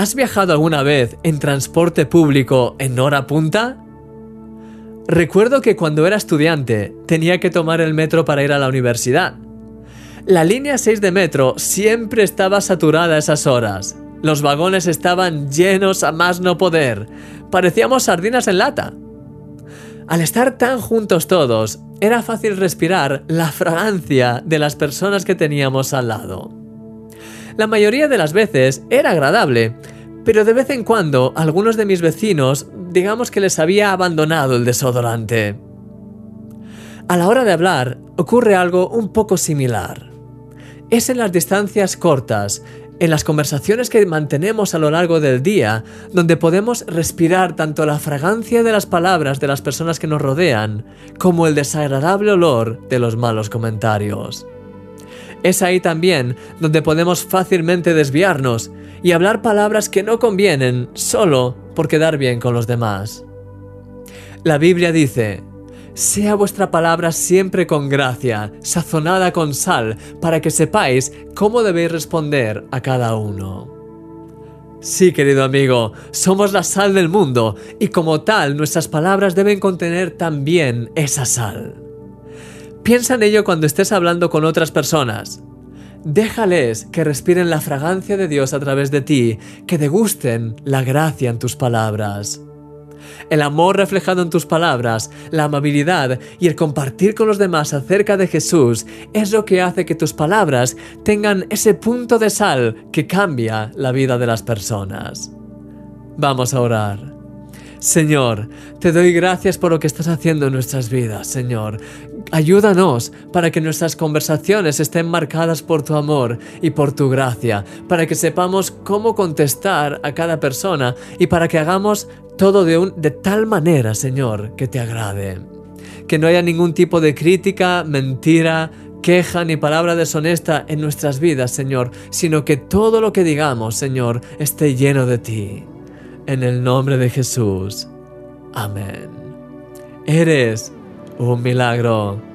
¿Has viajado alguna vez en transporte público en hora punta? Recuerdo que cuando era estudiante tenía que tomar el metro para ir a la universidad. La línea 6 de metro siempre estaba saturada a esas horas. Los vagones estaban llenos a más no poder. Parecíamos sardinas en lata. Al estar tan juntos todos, era fácil respirar la fragancia de las personas que teníamos al lado. La mayoría de las veces era agradable, pero de vez en cuando algunos de mis vecinos digamos que les había abandonado el desodorante. A la hora de hablar ocurre algo un poco similar. Es en las distancias cortas, en las conversaciones que mantenemos a lo largo del día, donde podemos respirar tanto la fragancia de las palabras de las personas que nos rodean, como el desagradable olor de los malos comentarios. Es ahí también donde podemos fácilmente desviarnos y hablar palabras que no convienen solo por quedar bien con los demás. La Biblia dice, sea vuestra palabra siempre con gracia, sazonada con sal, para que sepáis cómo debéis responder a cada uno. Sí, querido amigo, somos la sal del mundo y como tal nuestras palabras deben contener también esa sal. Piensa en ello cuando estés hablando con otras personas. Déjales que respiren la fragancia de Dios a través de ti, que degusten la gracia en tus palabras. El amor reflejado en tus palabras, la amabilidad y el compartir con los demás acerca de Jesús es lo que hace que tus palabras tengan ese punto de sal que cambia la vida de las personas. Vamos a orar. Señor, te doy gracias por lo que estás haciendo en nuestras vidas, Señor. Ayúdanos para que nuestras conversaciones estén marcadas por tu amor y por tu gracia, para que sepamos cómo contestar a cada persona y para que hagamos todo de, tal manera, Señor, que te agrade. Que no haya ningún tipo de crítica, mentira, queja ni palabra deshonesta en nuestras vidas, Señor, sino que todo lo que digamos, Señor, esté lleno de ti. En el nombre de Jesús. Amén. Eres un milagro.